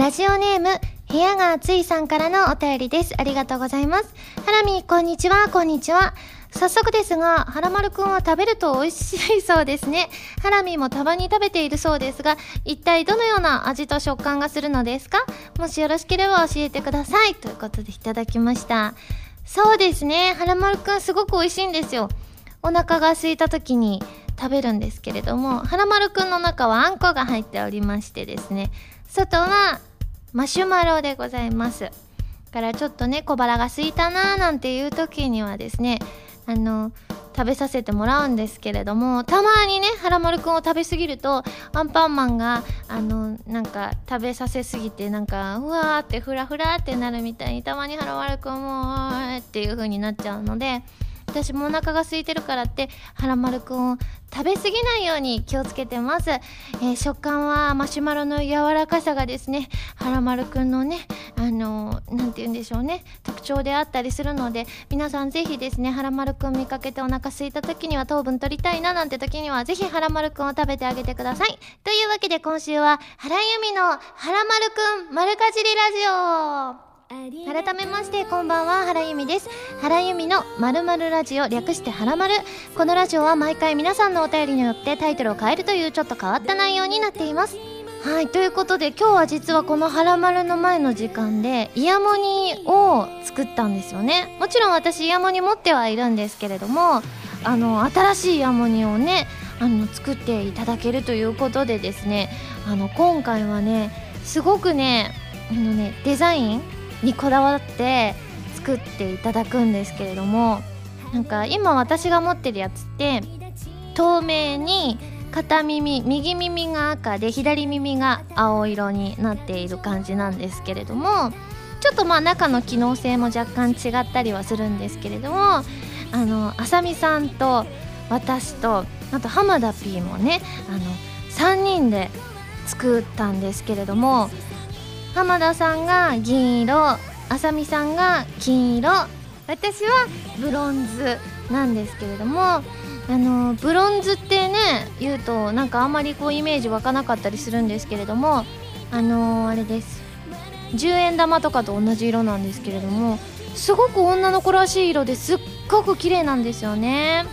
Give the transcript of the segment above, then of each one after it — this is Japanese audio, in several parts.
ラジオネーム、部屋が暑いさんからのお便りです。ありがとうございます。ハラミ、こんにちは、こんにちは。早速ですが、はらまるくんは食べると美味しいそうですね。ハラミもたまに食べているそうですが、一体どのような味と食感がするのですか？もしよろしければ教えてください。ということでいただきました。そうですね。はらまるくんすごく美味しいんですよ。お腹が空いた時に食べるんですけれども、はらまるくんの中はあんこが入っておりましてですね、外はマシュマロでございます。からちょっとね小腹が空いたなーなんていう時にはですねあの食べさせてもらうんですけれどもたまにねはらまるくんを食べ過ぎるとアンパンマンがあのなんか食べさせすぎてなんかうわーってフラフラってなるみたいにたまにはらまるくんもっていう風になっちゃうので私もお腹が空いてるからってはらまるくんを食べ過ぎないように気をつけてます、えー、食感はマシュマロの柔らかさがですねはらまるくんのねあの何て言うんでしょうね特徴であったりするので皆さんぜひですねはらまるくん見かけてお腹空いた時には糖分取りたいななんて時にはぜひはらまるくんを食べてあげてください。というわけで今週は原由美のはらまるくん丸かじりラジオ。改めましてこんばんは。原由美です。原由美のまるまるラジオ略してはらまるこのラジオは毎回皆さんのお便りによってタイトルを変えるというちょっと変わった内容になっています。はい。ということで今日は実はこの「はらまる」の前の時間でイヤモニを作ったんですよね。もちろん私イヤモニ持ってはいるんですけれどもあの新しいイヤモニをねあの作っていただけるということでですねあの今回はねすごくねあのねデザインにこだわって作っていただくんですけれどもなんか今私が持ってるやつって透明に片耳右耳が赤で左耳が青色になっている感じなんですけれどもちょっとまあ中の機能性も若干違ったりはするんですけれどもあのあさみさんと私とあと浜田 P もねあの3人で作ったんですけれども浜田さんが銀色あさみさんが金色。私はブロンズなんですけれどもあのブロンズってね言うとなんかあんまりこうイメージ湧かなかったりするんですけれどもあのあれです。10円玉とかと同じ色なんですけれどもすごく女の子らしい色ですっごく綺麗なんですよね。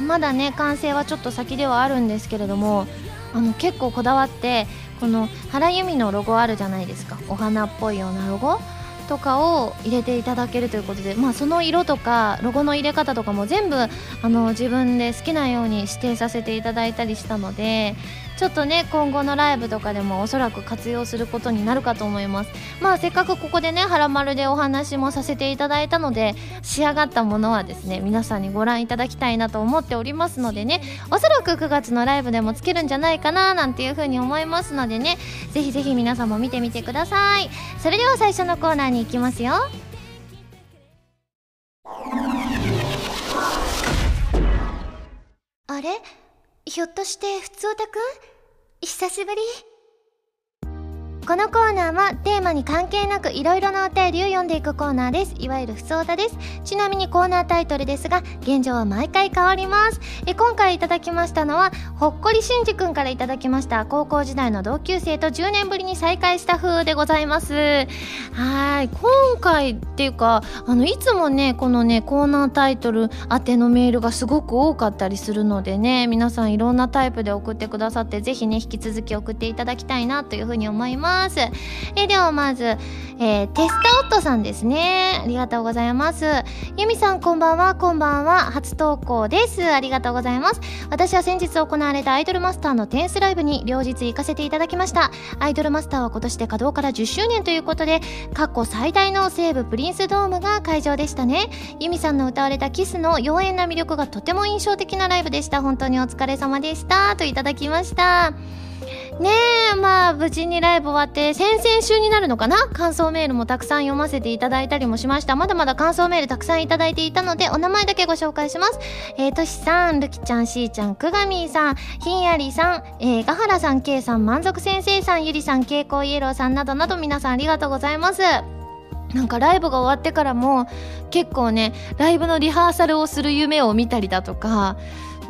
まだね完成はちょっと先ではあるんですけれどもあの結構こだわってこの原由美のロゴあるじゃないですか。お花っぽいようなロゴとかを入れていただけるということで、まあ、その色とかロゴの入れ方とかも全部あの自分で好きなように指定させていただいたりしたのでちょっとね今後のライブとかでもおそらく活用することになるかと思います。まあせっかくここでね「はらまる」でお話もさせていただいたので仕上がったものはですね皆さんにご覧いただきたいなと思っておりますのでねおそらく9月のライブでもつけるんじゃないかななんていうふうに思いますのでねぜひぜひ皆さんも見てみてください。それでは最初のコーナーに行きますよ。あれ？ひょっとしてふつおたくん？久しぶり。このコーナーはテーマに関係なくいろいろなお便りを読んでいくコーナーです。いわゆるふつおたです。ちなみにコーナータイトルですが現状は毎回変わります。え今回いただきましたのはほっこりしんじくんからいただきました。高校時代の同級生と10年ぶりに再会した風でございます。はい。今回っていうかあのいつもねこのねコーナータイトル宛てのメールがすごく多かったりするのでね皆さんいろんなタイプで送ってくださってぜひね引き続き送っていただきたいなというふうに思います。ます。えではまず、えー、テスタオットさんですね。ありがとうございます。ユミさんこんばんは、こんばんは。初投稿です。ありがとうございます。私は先日行われたアイドルマスターのテンスライブに両日行かせていただきました。アイドルマスターは今年で稼働から10周年ということで、過去最大の西武プリンスドームが会場でしたね。ユミさんの歌われたキスの妖艶な魅力がとても印象的なライブでした。本当にお疲れ様でした。といただきました。ねえまあ無事にライブ終わって先々週になるのかな？感想メールもたくさん読ませていただいたりもしました。まだまだ感想メールたくさんいただいていたのでお名前だけご紹介します。えー、としさんるきちゃんしーちゃんくがみーさんひんやりさんえー、がはらさんけいさん満足先生さんゆりさんけいこうイエローさんなどなど皆さんありがとうございます。なんかライブが終わってからも結構ねライブのリハーサルをする夢を見たりだとか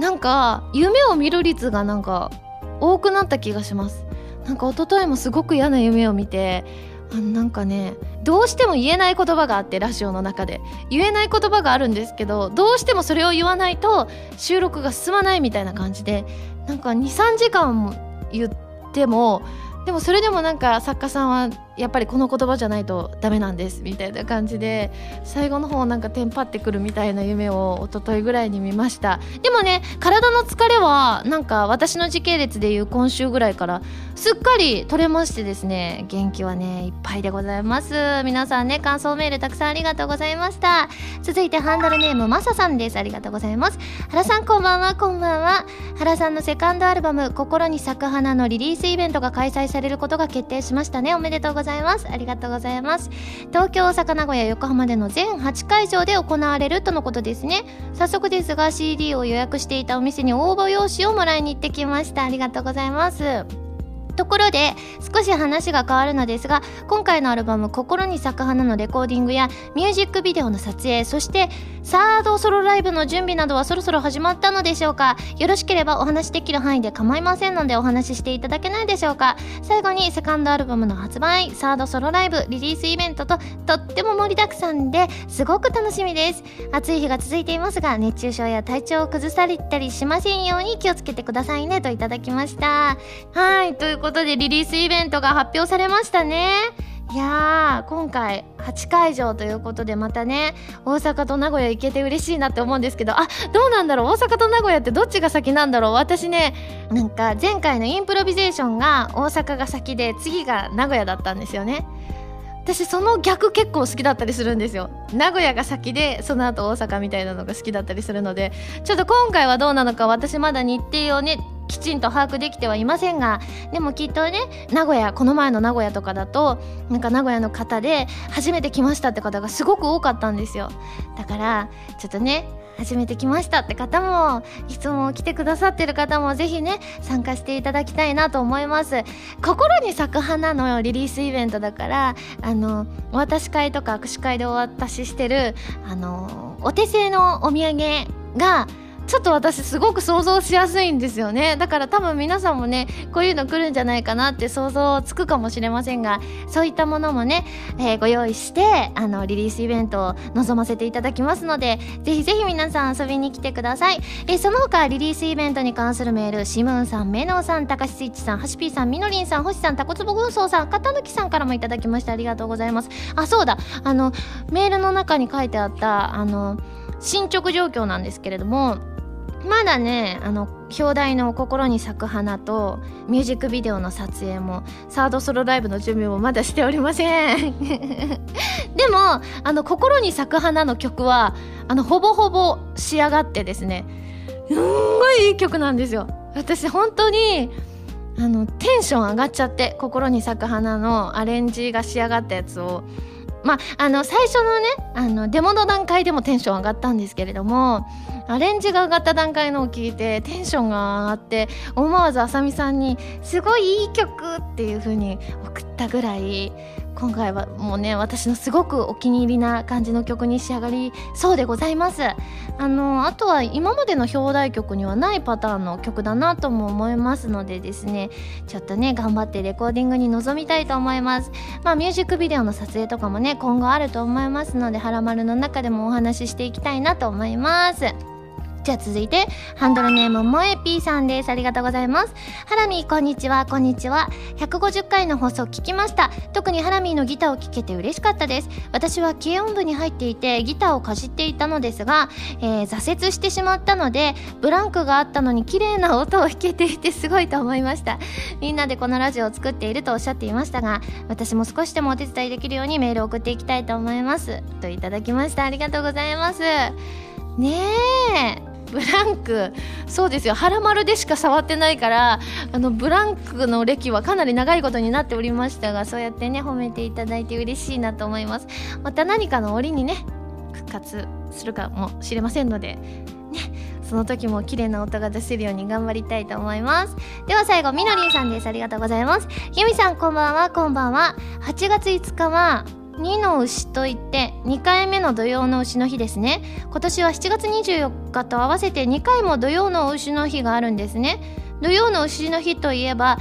なんか夢を見る率がなんか多くなった気がします。なんか一昨日もすごく嫌な夢を見てあなんかねどうしても言えない言葉があってラジオの中で。言えない言葉があるんですけどどうしてもそれを言わないと収録が進まないみたいな感じでなんか23時間も言ってもでもそれでもなんか作家さんはやっぱりこの言葉じゃないとダメなんですみたいな感じで最後の方なんかテンパってくるみたいな夢を一昨日ぐらいに見ました。でもね体の疲れはなんか私の時系列でいう今週ぐらいからすっかり取れましてですね元気はねいっぱいでございます。皆さんね感想メールたくさんありがとうございました。続いてハンドルネームまささんです。ありがとうございます。原さんこんばんは。こんばんは。原さんのセカンドアルバム心に咲く花のリリースイベントが開催されることが決定しましたね。おめでとうございます。ざいます。ありがとうございます。東京大阪名古屋横浜での全8会場で行われるとのことですね。早速ですが CD を予約していたお店に応募用紙をもらいに行ってきました。ありがとうございます。ところで少し話が変わるのですが今回のアルバム「心に咲く花」のレコーディングやミュージックビデオの撮影そしてサードソロライブの準備などはそろそろ始まったのでしょうか？よろしければお話できる範囲で構いませんのでお話ししていただけないでしょうか？最後にセカンドアルバムの発売サードソロライブリリースイベントととっても盛りだくさんですごく楽しみです。暑い日が続いていますが熱中症や体調を崩されたりしませんように気をつけてくださいねといただきました。はいということでリリースイベントが発表されましたね。いやー今回8会場ということでまたね大阪と名古屋行けて嬉しいなって思うんですけど。あどうなんだろう？大阪と名古屋ってどっちが先なんだろう？私ねなんか前回のインプロビゼーションが大阪が先で次が名古屋だったんですよね。私その逆結構好きだったりするんですよ。名古屋が先でその後大阪みたいなのが好きだったりするので。ちょっと今回はどうなのか私まだ日程をねきちんと把握できてはいませんが。でもきっとね名古屋この前の名古屋とかだとなんか名古屋の方で初めて来ましたって方がすごく多かったんですよ。だからちょっとね始めてきましたって方もいつも来てくださってる方もぜひね参加していただきたいなと思います。心に咲く花のリリースイベントだからあのお渡し会とか握手会でお渡ししてるあのお手製のお土産がちょっと私すごく想像しやすいんですよね。だから多分皆さんもねこういうの来るんじゃないかなって想像つくかもしれませんがそういったものもね、えー、ご用意してあのリリースイベントを望ませていただきますのでぜひぜひ皆さん遊びに来てください、えー、その他リリースイベントに関するメールシムーンさんメノさんたかしスイッチさんはしぴーさんみのりんさん星さんたこつぼ軍曹さんかたぬきさんからもいただきましてありがとうございます。あそうだ。あのメールの中に書いてあったあの進捗状況なんですけれどもまだねあの表題の「心に咲く花」とミュージックビデオの撮影もサードソロライブの準備もまだしておりません。でもあの「心に咲く花」の曲はあのほぼほぼ仕上がってですねすんごいいい曲なんですよ。私本当にあのテンション上がっちゃって「心に咲く花」のアレンジが仕上がったやつをまあ、あの最初のねあのデモの段階でもテンション上がったんですけれどもアレンジが上がった段階のを聞いてテンションが上がって思わずあさみさんに「すごいいい曲!」っていう風に送ったぐらい今回はもうね私のすごくお気に入りな感じの曲に仕上がりそうでございます。あのあとは今までの表題曲にはないパターンの曲だなとも思いますのでですね。ちょっとね頑張ってレコーディングに臨みたいと思います。まあミュージックビデオの撮影とかもね今後あると思いますので「はらまる」の中でもお話ししていきたいなと思います。じゃあ続いて、ハンドルネームもえぴーさんです。ありがとうございます。ハラミー、こんにちは、こんにちは。150回の放送聞きました。特にハラミーのギターを聴けて嬉しかったです。私は軽音部に入っていて、ギターをかじっていたのですが、えー、挫折してしまったので、ブランクがあったのに綺麗な音を弾けていてすごいと思いました。みんなでこのラジオを作っているとおっしゃっていましたが、私も少しでもお手伝いできるようにメールを送っていきたいと思います。といただきました。ありがとうございます。ねえ。ブランクそうですよ。はらまるでしか触ってないからあのブランクの歴はかなり長いことになっておりましたがそうやってね褒めていただいて嬉しいなと思います。また何かの折にね復活するかもしれませんのでねその時も綺麗な音が出せるように頑張りたいと思います。では最後みのりんさんです。ありがとうございます。ゆみさんこんばんは。こんばんは。8月5日は2の牛といって2回目の土曜の牛の日ですね。今年は7月24日と合わせて2回も土曜の牛の日があるんですね。土曜の牛の日といえば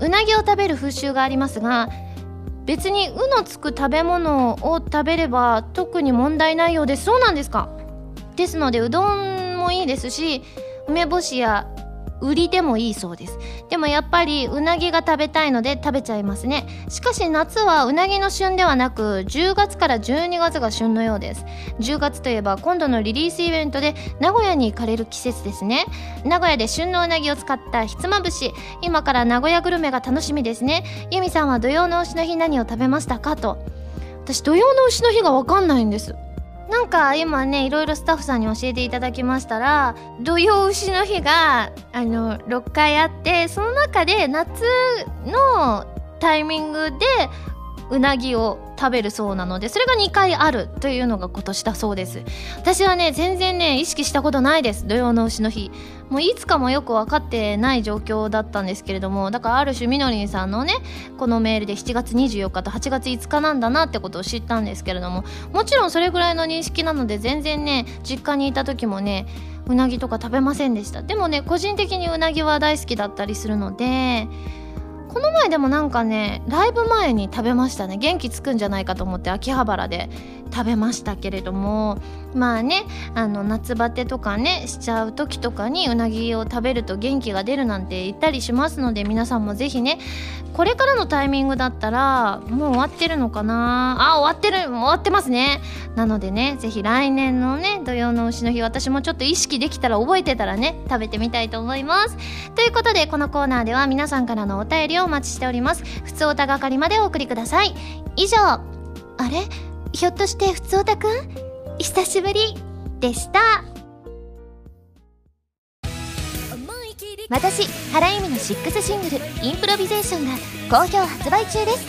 うなぎを食べる風習がありますが別に「う」のつく食べ物を食べれば特に問題ないようです。そうなんですか。ですのでうどんもいいですし梅干しや売りでもいいそうです。でもやっぱりうなぎが食べたいので食べちゃいますね。しかし夏はうなぎの旬ではなく10月から12月が旬のようです。10月といえば今度のリリースイベントで名古屋に行かれる季節ですね。名古屋で旬のうなぎを使ったひつまぶし。今から名古屋グルメが楽しみですね。由美さんは土曜の牛の日何を食べましたかと。私土曜の牛の日が分かんないんです。なんか今ねいろいろスタッフさんに教えていただきましたら土用牛の日があの6回あってその中で夏のタイミングでうなぎを食べるそうなのでそれが2回あるというのが今年だそうです。私はね全然ね意識したことないです。土曜の牛の日。もういつかもよく分かってない状況だったんですけれどもだからある種みのりんさんのねこのメールで7月24日と8月5日なんだなってことを知ったんですけれどももちろんそれぐらいの認識なので全然ね実家にいた時もねうなぎとか食べませんでした。でもね個人的にうなぎは大好きだったりするのでこの前でもなんかねライブ前に食べましたね。元気つくんじゃないかと思って秋葉原で食べましたけれどもまあねあの夏バテとかねしちゃう時とかにうなぎを食べると元気が出るなんて言ったりしますので皆さんもぜひねこれからのタイミングだったらもう終わってるのかな？あ終わってる終わってますね。なのでねぜひ来年のね土曜の牛の日私もちょっと意識できたら覚えてたらね食べてみたいと思います。ということでこのコーナーでは皆さんからのお便りをお待ちしております。普通おたがかりまでお送りください。以上。あれ？ひょっとしてふつおたくん？久しぶりでした。私原由美の6シングル「インプロビゼーション」が好評発売中です。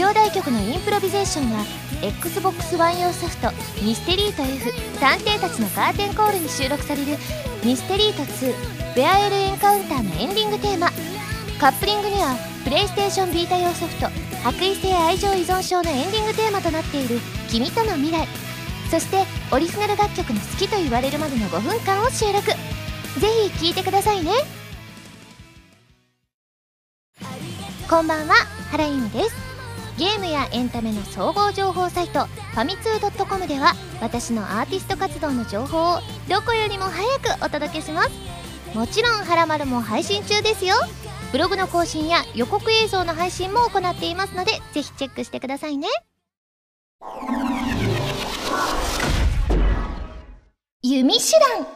表題曲の「インプロビゼーション」は XBOX One 用ソフト「ミステリート F 探偵たちのカーテンコール」に収録される「ミステリート2ベアエルエンカウンター」のエンディングテーマ。カップリングにはプレイステーションビータ用ソフト「白衣性愛情依存症」のエンディングテーマとなっている「君との未来」そしてオリジナル楽曲の好きと言われるまでの5分間を収録。ぜひ聴いてくださいね。こんばんは原由美です。ゲームやエンタメの総合情報サイトファミツー .com では私のアーティスト活動の情報をどこよりも早くお届けします。もちろん「はらまる」も配信中ですよ。ブログの更新や予告映像の配信も行っていますのでぜひチェックしてくださいね。弓手段。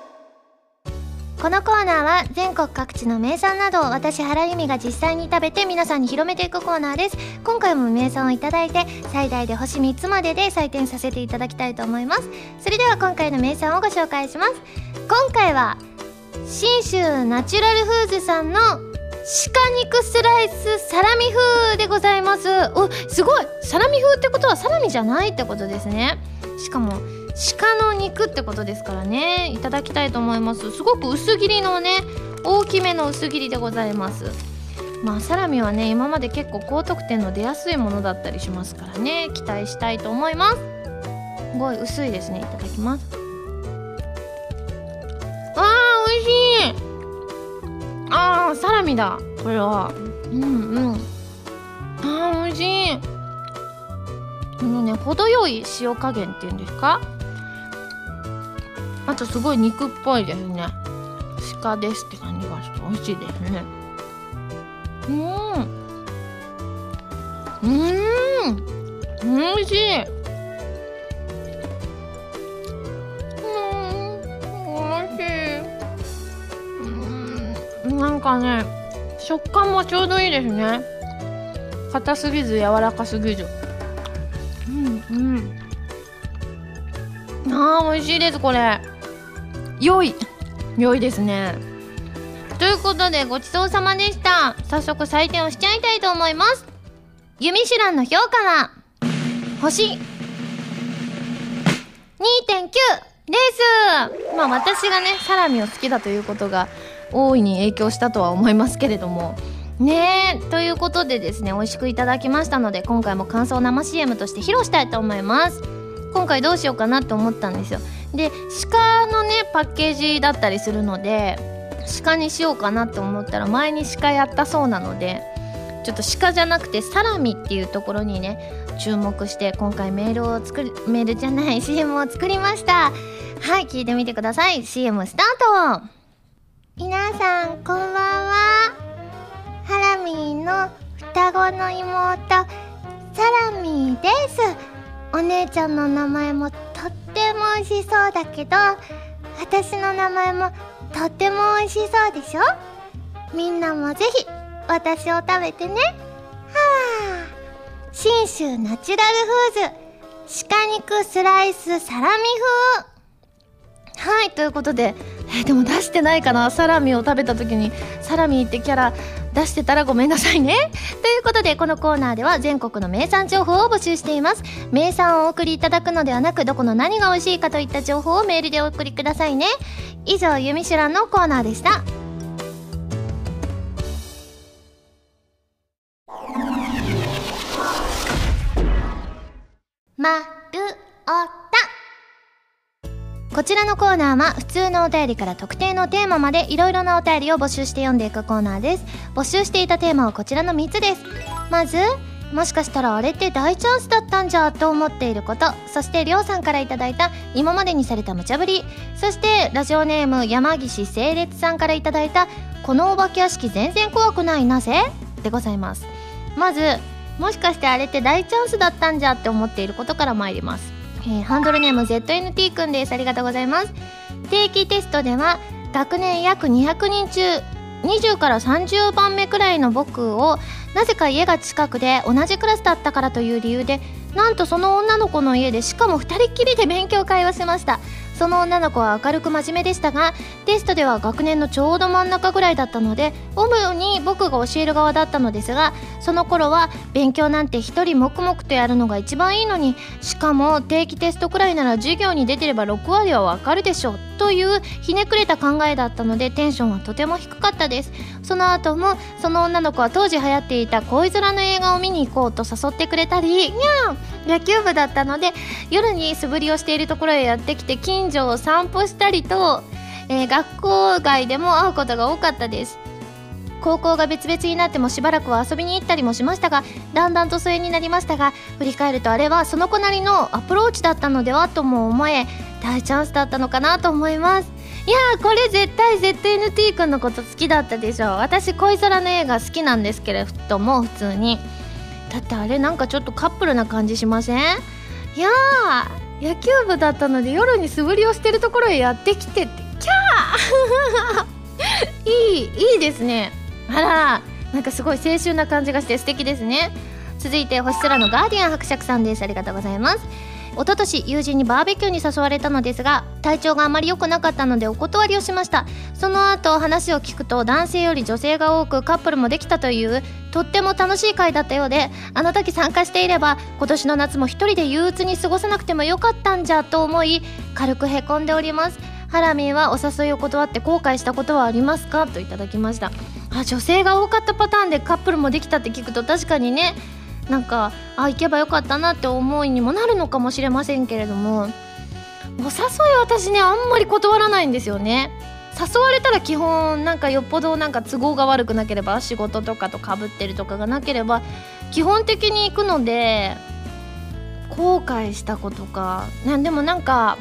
このコーナーは全国各地の名産などを私原由美が実際に食べて皆さんに広めていくコーナーです。今回も名産をいただいて最大で星3つまでで採点させていただきたいと思います。それでは今回の名産をご紹介します。今回は信州ナチュラルフーズさんの肉スライスサラミ風でございます。おすごい。サラミ風ってことはサラミじゃないってことですね。しかも鹿の肉ってことですからね。いただきたいと思います。すごく薄切りのね大きめの薄切りでございます。まあサラミはね今まで結構高得点の出やすいものだったりしますからね。期待したいと思います。すごい薄いですね。いただきます。あサラミだ。これは。うんうん。あー美味しい。このね程よい塩加減っていうんですか？あとすごい肉っぽいですね。鹿ですって感じがして美味しいですね。うん。うん。美味しい。なんかね食感もちょうどいいですね。硬すぎず柔らかすぎず。うんうん。あー美味しいですこれ。良い。良いですね。ということでごちそうさまでした。早速採点をしちゃいたいと思います。ユミシュランの評価は星。2.9です。まあ私がねサラミを好きだということが大いに影響したとは思いますけれども。ねえということでですね美味しくいただきましたので今回も感想生 CM として披露したいと思います。今回どうしようかなって思ったんですよ。で鹿のねパッケージだったりするので鹿にしようかなって思ったら前に鹿やったそうなのでちょっと鹿じゃなくてサラミっていうところにね注目して今回メールを作るメールじゃない CM を作りました。はい聞いてみてください。CM スタート。皆さんこんばんは。ハラミーの双子の妹サラミーです。お姉ちゃんの名前もとっても美味しそうだけど私の名前もとっても美味しそうでしょ？みんなもぜひ私を食べてね。はあ。信州ナチュラルフーズ。鹿肉スライスサラミ風。はいということでえでも出してないかな。サラミを食べた時にサラミってキャラ出してたらごめんなさいね。ということでこのコーナーでは全国の名産情報を募集しています。名産をお送りいただくのではなくどこの何が美味しいかといった情報をメールでお送りくださいね。以上「ゆみしゅらん」のコーナーでした。まるおこちらのコーナーは普通のお便りから特定のテーマまでいろいろなお便りを募集して読んでいくコーナーです。募集していたテーマはこちらの3つです。まずもしかしたらあれって大チャンスだったんじゃと思っていること。そしてりょうさんから頂いた今までにされた無茶ぶり。そしてラジオネーム山岸整列さんから頂いたこのお化け屋敷全然怖くないなぜ？でございます。まずもしかしてあれって大チャンスだったんじゃって思っていることから参ります、えー、ハンドルネーム ZNT くんです。ありがとうございます。定期テストでは学年約200人中20から30番目くらいの僕をなぜか家が近くで同じクラスだったからという理由でなんとその女の子の家でしかも2人っきりで勉強会をしました。その女の子は明るく真面目でしたがテストでは学年のちょうど真ん中ぐらいだったので主に僕が教える側だったのですがその頃は勉強なんて一人黙々とやるのが一番いいのにしかも定期テストくらいなら授業に出てれば6割はわかるでしょうというひねくれた考えだったのでテンションはとても低かったです。その後もその女の子は当時流行っていた恋空の映画を見に行こうと誘ってくれたりにゃー野球部だったので夜に素振りをしているところへやってきて近所を散歩したりと、えー、学校外でも会うことが多かったです。高校が別々になってもしばらくは遊びに行ったりもしましたがだんだんと疎遠になりましたが振り返るとあれはその子なりのアプローチだったのではとも思え大チャンスだったのかなと思います。いやーこれ絶対 ZNT 君のこと好きだったでしょ。私恋空の映画好きなんですけれども普通に。だってあれなんかちょっとカップルな感じしません？いやー野球部だったので夜に素振りをしてるところへやってきてってキャー！いいいいですね。あらなんかすごい青春な感じがして素敵ですね。続いて星空のガーディアン伯爵さんです。ありがとうございます。一昨年友人にバーベキューに誘われたのですが体調があまり良くなかったのでお断りをしました。その後話を聞くと男性より女性が多くカップルもできたというとっても楽しい会だったようであの時参加していれば今年の夏も一人で憂鬱に過ごさなくてもよかったんじゃと思い軽くへこんでおります。ハラミーはお誘いを断って後悔したことはありますか？といただきました。あ女性が多かったパターンでカップルもできたって聞くと確かにね。なんかあ行けばよかったなって思いにもなるのかもしれませんけれども。お誘い私ねあんまり断らないんですよね。誘われたら基本なんかよっぽどなんか都合が悪くなければ仕事とかとかぶってるとかがなければ基本的に行くので後悔したことかなでもなんか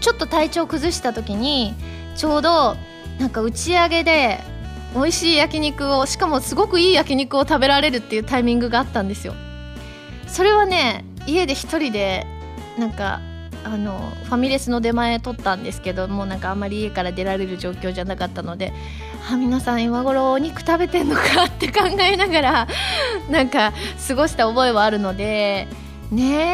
ちょっと体調崩した時にちょうどなんか打ち上げで美味しい焼肉をしかもすごくいい焼肉を食べられるっていうタイミングがあったんですよ。それはね家で一人でなんかあのファミレスの出前取ったんですけどもうなんかあんまり家から出られる状況じゃなかったのであ皆さん今頃お肉食べてんのかって考えながらなんか過ごした覚えはあるのでね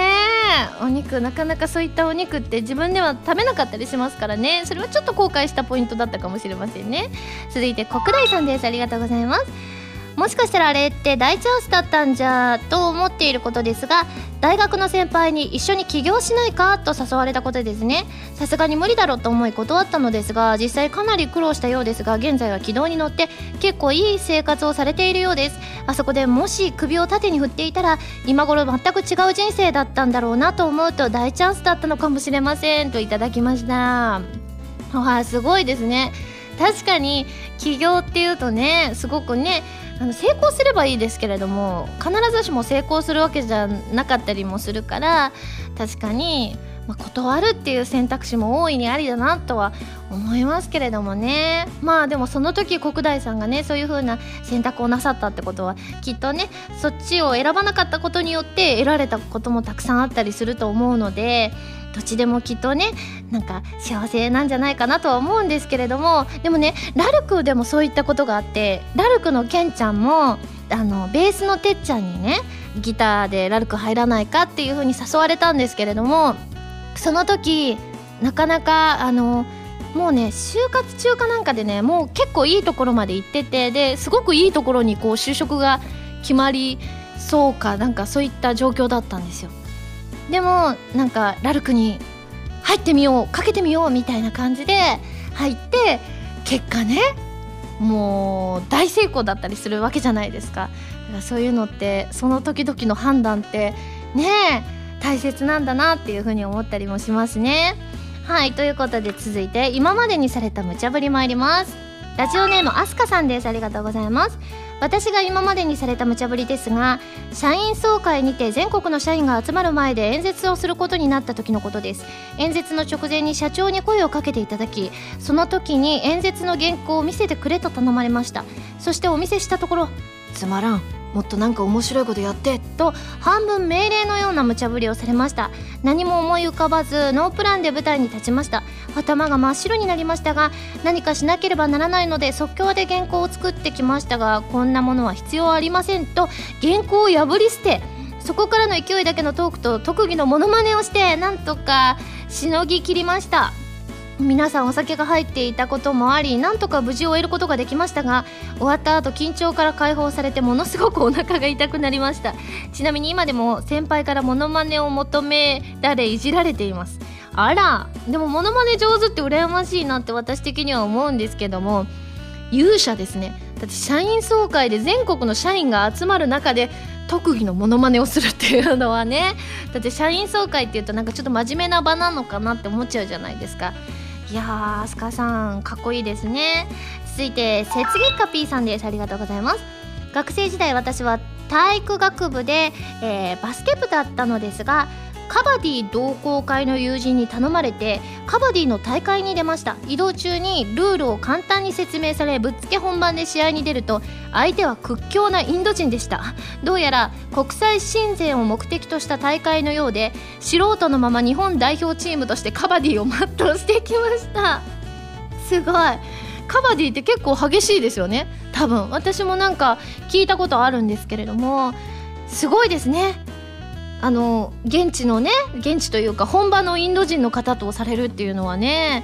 えお肉なかなかそういったお肉って自分では食べなかったりしますからね。それはちょっと後悔したポイントだったかもしれませんね。続いて国大さんです。ありがとうございます。もしかしたらあれって大チャンスだったんじゃと思っていることですが大学の先輩に一緒に起業しないかと誘われたことですね。さすがに無理だろうと思い断ったのですが実際かなり苦労したようですが現在は軌道に乗って結構いい生活をされているようです。あそこでもし首を縦に振っていたら今頃全く違う人生だったんだろうなと思うと大チャンスだったのかもしれませんといただきました。わすごいですね。確かに起業っていうとねすごくねあの成功すればいいですけれども必ずしも成功するわけじゃなかったりもするから確かに、まあ、断るっていう選択肢も大いにありだなとは思いますけれどもね。まあでもその時国大さんがねそういう風な選択をなさったってことはきっとねそっちを選ばなかったことによって得られたこともたくさんあったりすると思うのでどっちでもきっとねなんか幸せなんじゃないかなとは思うんですけれどもでもねラルクでもそういったことがあってラルクのケンちゃんもあのベースのてっちゃんにねギターでラルク入らないかっていう風に誘われたんですけれどもその時なかなかあのもうね就活中かなんかでねもう結構いいところまで行っててですごくいいところにこう就職が決まりそうかなんかそういった状況だったんですよ。でもなんかラルクに入ってみようかけてみようみたいな感じで入って結果ねもう大成功だったりするわけじゃないですか。だからそういうのってその時々の判断ってねえ大切なんだなっていうふうに思ったりもしますね。はいということで続いて今までにされた無茶ぶり参ります。ラジオネームあすかさんです。ありがとうございます。私が今までにされた無茶ぶりですが社員総会にて全国の社員が集まる前で演説をすることになった時のことです。演説の直前に社長に声をかけていただきその時に演説の原稿を見せてくれと頼まれました。そしてお見せしたところつまらん。もっとなんか面白いことやってと半分命令のような無茶ぶりをされました。何も思い浮かばずノープランで舞台に立ちました。頭が真っ白になりましたが何かしなければならないので即興で原稿を作ってきましたがこんなものは必要ありませんと原稿を破り捨てそこからの勢いだけのトークと特技のモノマネをしてなんとかしのぎきりました。皆さんお酒が入っていたこともありなんとか無事終えることができましたが終わった後緊張から解放されてものすごくお腹が痛くなりました。ちなみに今でも先輩からモノマネを求められいじられています。あらでもモノマネ上手って羨ましいなって私的には思うんですけども勇者ですね。だって社員総会で全国の社員が集まる中で特技のモノマネをするっていうのはねだって社員総会っていうとなんかちょっと真面目な場なのかなって思っちゃうじゃないですか。いやー飛鳥さんかっこいいですね。続いて雪月花 P さんです。ありがとうございます。学生時代私は体育学部で、えー、バスケ部だったのですがカバディ同好会の友人に頼まれてカバディの大会に出ました。移動中にルールを簡単に説明されぶっつけ本番で試合に出ると相手は屈強なインド人でした。どうやら国際親善を目的とした大会のようで素人のまま日本代表チームとしてカバディを全うしてきました。すごい。カバディって結構激しいですよね。多分。私もなんか聞いたことあるんですけれどもすごいですね。あの現地のね現地というか本場のインド人の方とされるっていうのはね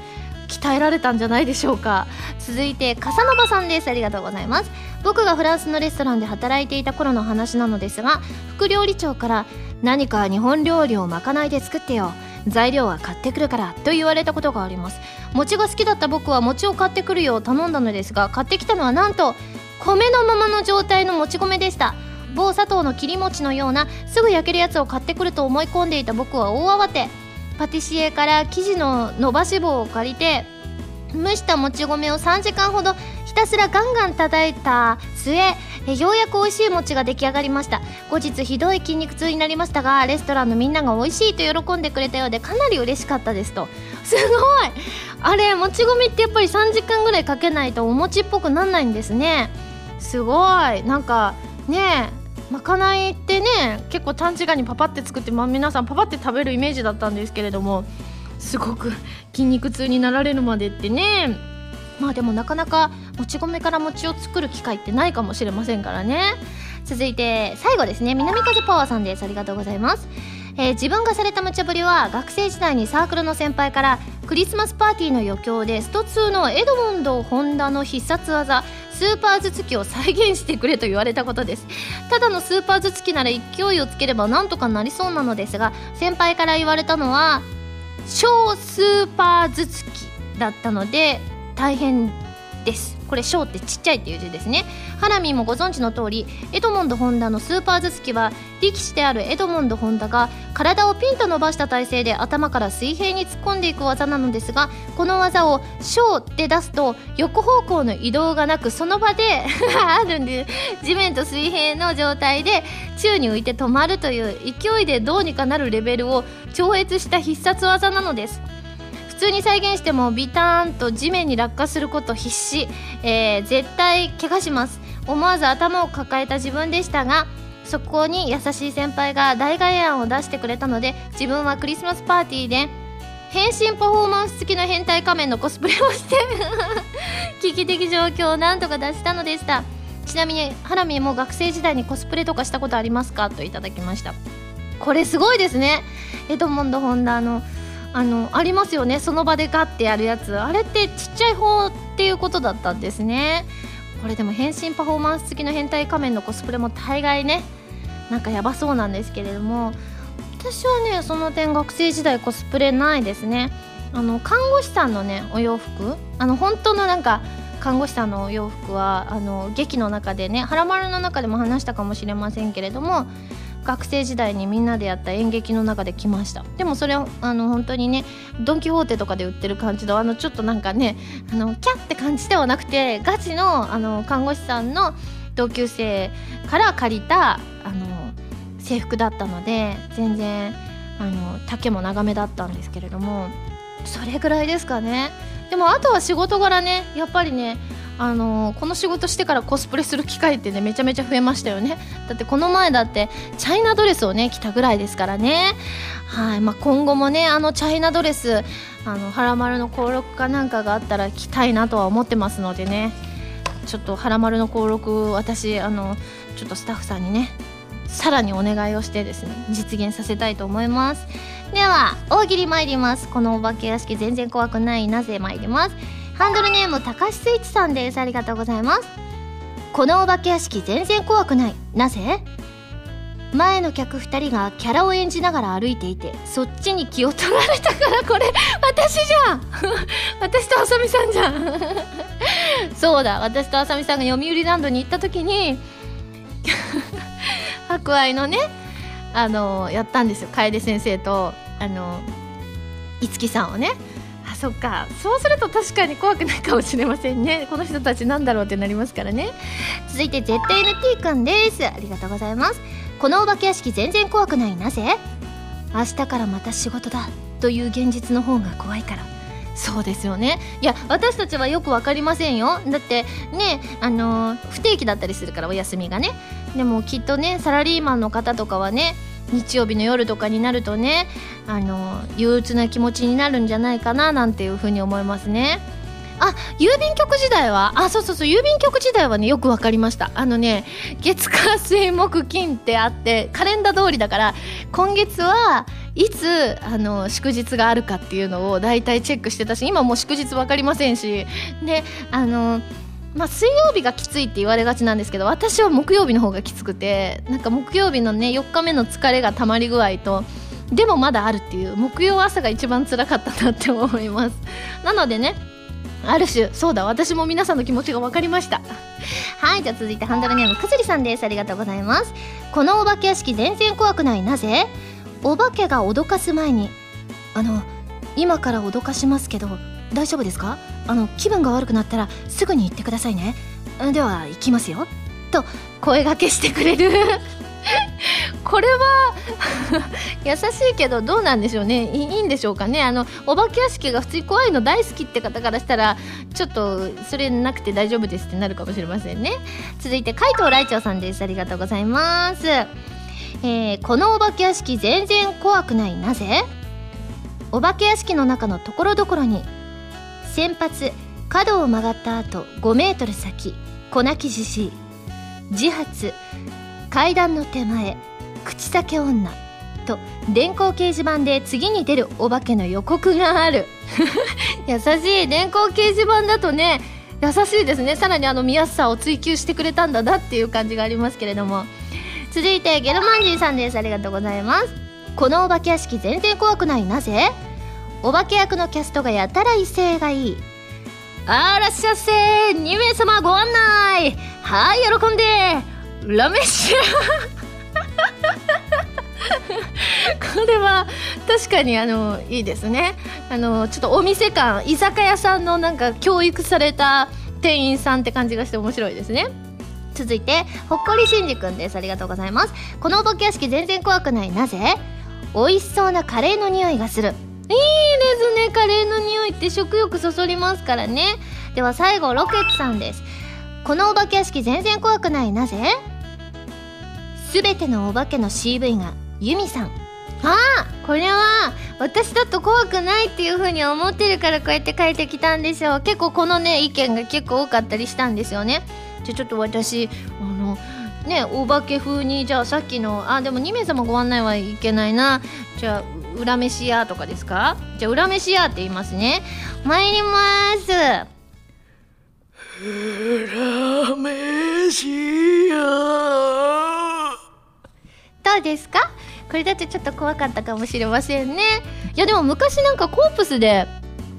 鍛えられたんじゃないでしょうか。続いて笠野場さんです。ありがとうございます。僕がフランスのレストランで働いていた頃の話なのですが副料理長から何か日本料理をまかないで作ってよ。材料は買ってくるからと言われたことがあります。餅が好きだった僕は餅を買ってくるよう頼んだのですが買ってきたのはなんと米のままの状態のもち米でした。某砂糖の切り餅のようなすぐ焼けるやつを買ってくると思い込んでいた僕は大慌て。パティシエから生地の伸ばし棒を借りて蒸したもち米を3時間ほどひたすらガンガン叩いた末ようやく美味しい餅が出来上がりました。後日ひどい筋肉痛になりましたがレストランのみんなが美味しいと喜んでくれたようでかなり嬉しかったですと。すごい！あれもち米ってやっぱり3時間ぐらいかけないとお餅っぽくなんないんですね。すごい！なんかねまかないってね結構短時間にパパって作って、まあ、皆さんパパって食べるイメージだったんですけれどもすごく 筋肉痛になられるまでってね。まあでもなかなかもち米から餅を作る機会ってないかもしれませんからね。続いて最後ですね。南風パワーさんです。ありがとうございます。えー、自分がされた無茶ぶりは学生時代にサークルの先輩からクリスマスパーティーの余興でスト2のエドモンド・ホンダの必殺技スーパー頭突きを再現してくれと言われたことです。ただのスーパー頭突きなら勢いをつければなんとかなりそうなのですが先輩から言われたのは小スーパー頭突きだったので大変です。これ「小」ってちっちゃいっていう字ですね。ハラミーもご存知の通りエドモンド・ホンダのスーパー頭突きは力士であるエドモンド・ホンダが体をピンと伸ばした体勢で頭から水平に突っ込んでいく技なのですがこの技を「小」って出すと横方向の移動がなくその場で あるんで地面と水平の状態で宙に浮いて止まるという勢いでどうにかなるレベルを超越した必殺技なのです。通に再現してもビターンと地面に落下すること必至、えー、絶対怪我します。思わず頭を抱えた自分でしたがそこに優しい先輩が代替案を出してくれたので自分はクリスマスパーティーで変身パフォーマンス付きの変態仮面のコスプレをして 危機的状況をなんとか出したのでした。ちなみにハラミも学生時代にコスプレとかしたことありますか？といただきました。これすごいですね。エドモンド・ホンダのあのありますよね。その場でガッてやるやつ。あれってちっちゃい方っていうことだったんですね。これでも変身パフォーマンス付きの変態仮面のコスプレも大概ねなんかやばそうなんですけれども。私はねその点学生時代コスプレないですね。あの看護師さんのねお洋服。あの本当のなんか看護師さんのお洋服はあの劇の中でね「はらまる」の中でも話したかもしれませんけれども学生時代にみんなでやった演劇の中で来ました。でもそれはあの本当にねドン・キホーテとかで売ってる感じのあのちょっとなんかねあのキャッって感じではなくてガチのあの看護師さんの同級生から借りたあの制服だったので全然あの丈も長めだったんですけれどもそれぐらいですかね。でもあとは仕事柄ねやっぱりねあのこの仕事してからコスプレする機会ってねめちゃめちゃ増えましたよね。だってこの前だってチャイナドレスをね着たぐらいですからね。はい、まあ、今後もねあのチャイナドレスあのはらまるの登録かなんかがあったら着たいなとは思ってますのでね。ちょっとはらまるの登録私あのちょっとスタッフさんにねさらにお願いをしてですね実現させたいと思います。では大喜利参ります。このお化け屋敷全然怖くない。なぜ参ります？ハンドルネームたかしスイッチさんです。ありがとうございます。このお化け屋敷全然怖くない。なぜ？前の客2人がキャラを演じながら歩いていてそっちに気を取られたからこれ。私じゃん。私とあさみさんじゃん。そうだ。私とあさみさんが読売ランドに行った時に 博愛のねあのやったんですよ。楓先生とあの五木さんをね。そっか。そうすると確かに怖くないかもしれませんね。この人たちなんだろうってなりますからね。続いて ZNT くんです。ありがとうございます。このお化け屋敷全然怖くないなぜ？明日からまた仕事だ。という現実の方が怖いから。そうですよね。いや私たちはよく分かりませんよ。だってねあのー、不定期だったりするからお休みがね。でもきっとねサラリーマンの方とかはね日曜日の夜とかになるとねあの憂鬱な気持ちになるんじゃないかななんていうふうに思いますね。あ郵便局時代はあそうそうそう郵便局時代はねよく分かりましたあのね月火水木金ってあってカレンダー通りだから今月はいつあの祝日があるかっていうのを大体チェックしてたし今もう祝日分かりませんしであのまあ、水曜日がきついって言われがちなんですけど私は木曜日の方がきつくてなんか木曜日のね4日目の疲れがたまり具合とでもまだあるっていう木曜朝が一番辛かったなって思います。なのでねある種そうだ私も皆さんの気持ちが分かりました。はいじゃあ続いてハンドルネームくずりさんです。ありがとうございます。このお化け屋敷全然怖くないなぜ？お化けが脅かす前にあの今から脅かしますけど大丈夫ですか？あの気分が悪くなったらすぐに言ってくださいね。では行きますよ。と声がけしてくれる。これは 優しいけどどうなんでしょうね。いいんでしょうかね。あのお化け屋敷が普通に怖いの大好きって方からしたらちょっとそれなくて大丈夫ですってなるかもしれませんね。続いて海藤来長さんです。ありがとうございます。えー、このお化け屋敷全然怖くない。なぜ？お化け屋敷の中のところどころに先発角を曲がった後5メートル先粉木じじい。自発階段の手前口裂け女。と電光掲示板で次に出るお化けの予告がある。優しい。電光掲示板だとね優しいですね。さらにあの見やすさを追求してくれたんだなっていう感じがありますけれども。続いてゲルマンジーさんです。ありがとうございます。このお化け屋敷全然怖くない。なぜ？お化け役のキャストがやたら威勢がいい。あらっしゃっせ2名様ご案内。はい喜んで。ラメシア これは確かにあのいいですね。あのちょっとお店感居酒屋さんのなんか教育された店員さんって感じがして面白いですね。続いてほっこりしんじくんです。ありがとうございます。このお化け屋敷全然怖くない。なぜ？美味しそうなカレーの匂いがするいいですね。カレーの匂いって食欲そそりますからね。では最後ロケッツさんです。このお化け屋敷全然怖くない。なぜ？全てのお化けの CV がユミさん。ああこれは私だと怖くないっていう風に思ってるからこうやって書いてきたんでしょう。結構このね意見が結構多かったりしたんですよね。じゃあちょっと私あのねお化け風にじゃあさっきのあでも2名様ご案内はいけないな。じゃあ裏飯屋とかですか？じゃあ裏飯屋って言いますね。参ります。裏飯屋。どうですか？これだとちょっと怖かったかもしれませんね。いやでも昔なんかコープスで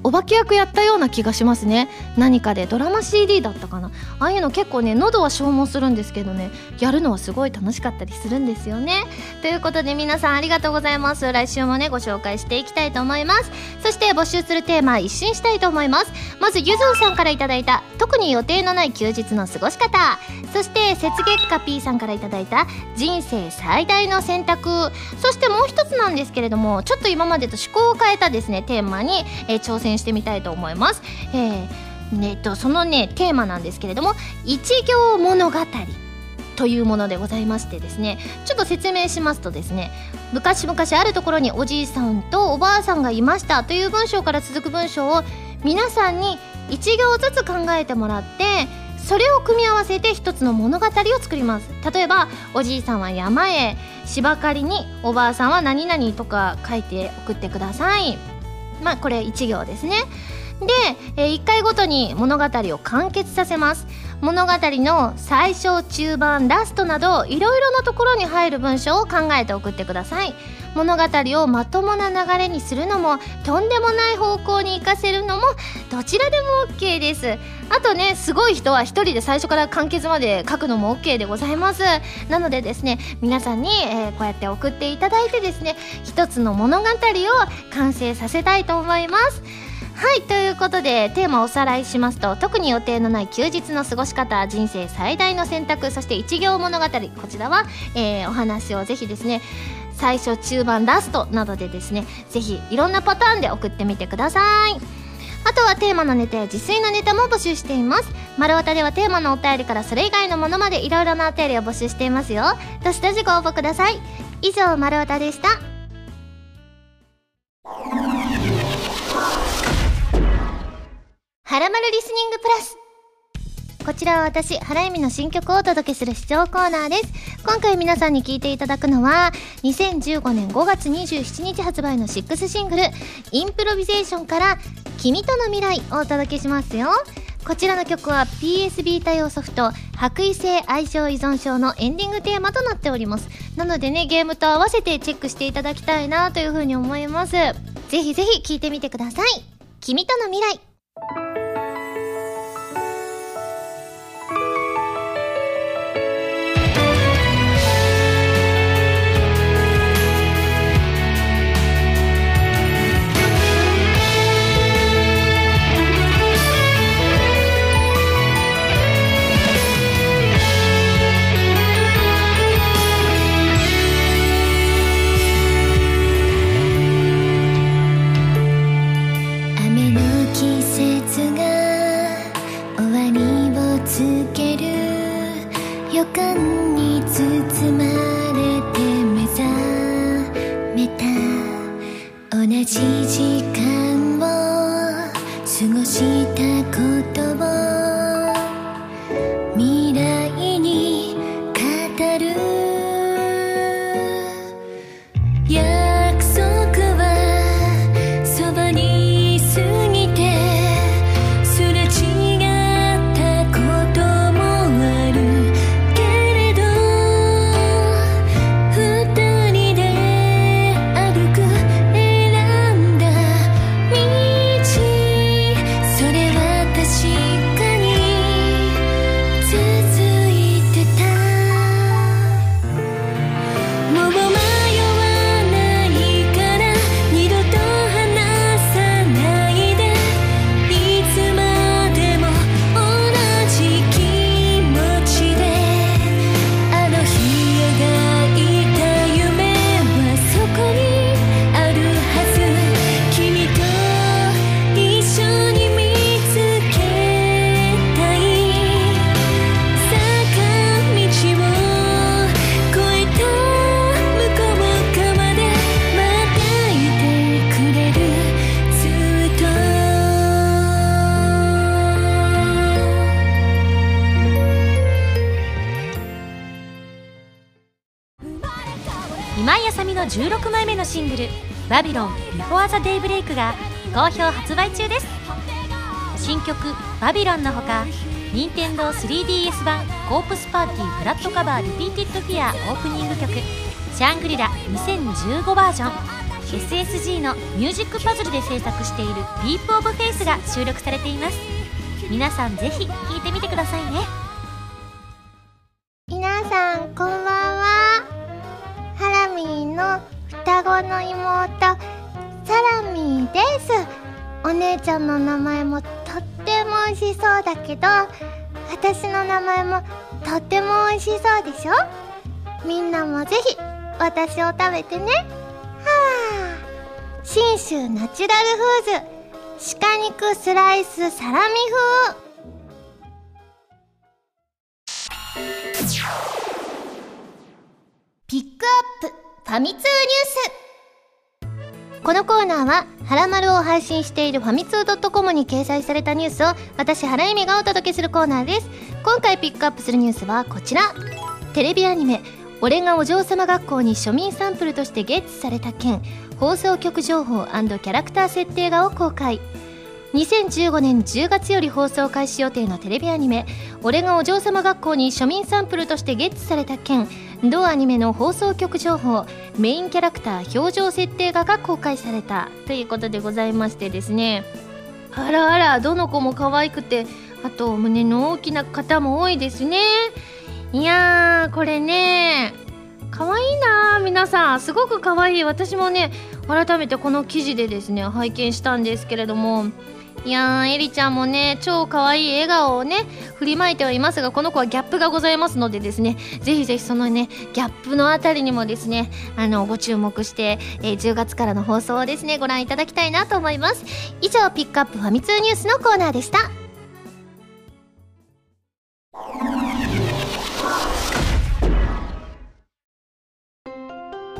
お化け役やったような気がしますね。何かでドラマ CD だったかな。ああいうの結構ね喉は消耗するんですけどね。やるのはすごい楽しかったりするんですよね。ということで皆さんありがとうございます。来週もねご紹介していきたいと思います。そして募集するテーマ一新したいと思います。まずゆずんさんからいただいた特に予定のない休日の過ごし方。そして雪月花 P さんからいただいた人生最大の選択。そしてもう一つなんですけれどもちょっと今までと思考を変えたですねテーマに、えー、挑戦してみたいと思います。えーね、とそのねテーマなんですけれども一行物語というものでございましてですねちょっと説明しますとですね昔々あるところにおじいさんとおばあさんがいましたという文章から続く文章を皆さんに1行ずつ考えてもらってそれを組み合わせて一つの物語を作ります例えばおじいさんは山へ芝刈りにおばあさんは何々とか書いて送ってくださいまあこれ1行ですね。で、えー、1回ごとに物語を完結させます。物語の最初中盤ラストなどいろいろなところに入る文章を考えて送ってください。物語をまともな流れにするのもとんでもない方向に行かせるのもどちらでも OK です。あとねすごい人は1人で最初から完結まで書くのも OK でございます。なのでですね皆さんに、えー、こうやって送っていただいてですね一つの物語を完成させたいと思います。はいということでテーマをおさらいしますと特に予定のない休日の過ごし方人生最大の選択そして一行物語こちらは、えー、お話をぜひですね最初中盤ラストなどでですねぜひいろんなパターンで送ってみてください。あとはテーマのネタや自炊のネタも募集しています。丸太ではテーマのお便りからそれ以外のものまでいろいろなお便りを募集していますよ。どしどしご応募ください。以上丸太でした。はらまるリスニングプラス。こちらは私、原由美の新曲をお届けする視聴コーナーです。今回皆さんに聴いていただくのは、2015年5月27日発売の6シングル、インプロビゼーションから、君との未来をお届けしますよ。こちらの曲は PSB 対応ソフト、白衣性愛情依存症のエンディングテーマとなっております。なのでね、ゲームと合わせてチェックしていただきたいなというふうに思います。ぜひぜひ聴いてみてください。君との未来。が好評発売中です。新曲「バビロンのほか任天堂 3DS 版「コープスパーティーブラッドカバーリピーティッドフィア」オープニング曲「シャングリラ2015バージョン」SSG のミュージックパズルで制作している「ディープオブフェイスが収録されています。皆さんぜひ聴いてみてくださいね。ゃんの名前もとっても美味しそうだけど私の名前もとっても美味しそうでしょ？みんなもぜひ私を食べてね。はあ。信州ナチュラルフーズ鹿肉スライスサラミ風。ピックアップファミ通ニュース。このコーナーは、はらまるを配信しているファミツー .com に掲載されたニュースを、私、原由美がお届けするコーナーです。今回ピックアップするニュースはこちら。テレビアニメ、俺がお嬢様学校に庶民サンプルとしてゲッツされた件、放送局情報キャラクター設定画を公開。2015年10月より放送開始予定のテレビアニメ「俺がお嬢様学校に庶民サンプルとしてゲッツされた件」同アニメの放送局情報メインキャラクター表情設定画が公開されたということでございましてですね。あらあらどの子も可愛くてあと胸の大きな方も多いですね。いやーこれね可愛いな皆さん。すごく可愛い。私もね改めてこの記事でですね拝見したんですけれどもいやーエリちゃんもね超可愛い笑顔をね振りまいてはいますがこの子はギャップがございますのでですねぜひぜひそのねギャップのあたりにもですねあのご注目して、えー、10月からの放送をですねご覧いただきたいなと思います。以上ピックアップファミ通ニュースのコーナーでした。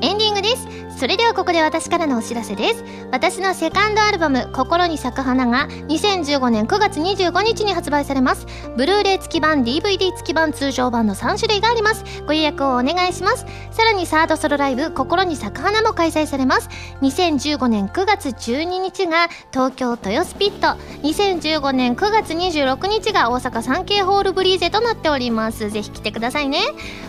エンディングです。それではここで私からのお知らせです。私のセカンドアルバム「心に咲く花」が2015年9月25日に発売されます。ブルーレイ付き版 DVD 付き版通常版の3種類があります。ご予約をお願いします。さらにサードソロライブ「心に咲く花」も開催されます。2015年9月12日が東京豊洲ピット。2015年9月26日が大阪サンケイホールブリーゼとなっております。ぜひ来てくださいね。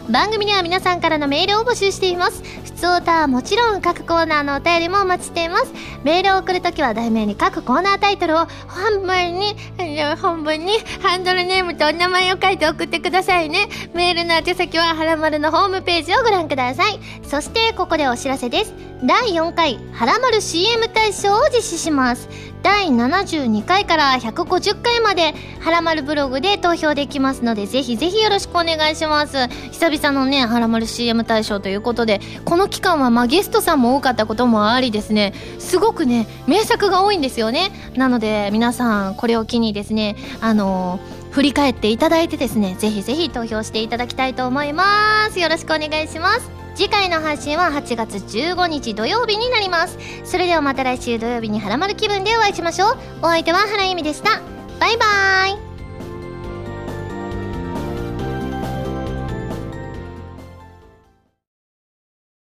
番組では皆さんからのメールを募集しています。普通歌はもちろん各コーナーのお便りもお待ちしています。メールを送るときは題名に各コーナータイトルを本文に本文にハンドルネームとお名前を書いて送ってくださいね。メールの宛先ははらまるのホームページをご覧ください。そしてここでお知らせです。第4回はらまる CM 大賞を実施します。第72回から150回まではらまるブログで投票できますのでぜひぜひよろしくお願いします。久々のねはらまる CM 大賞ということでこの期間はまあゲストさんも多かったこともありですね。すごくね名作が多いんですよね。なので皆さんこれを機にですねあの振り返っていただいてですねぜひぜひ投票していただきたいと思います。よろしくお願いします。次回の配信は8月15日土曜日になります。それではまた来週土曜日にハラマル気分でお会いしましょう。お相手は原由美でした。バイバーイ。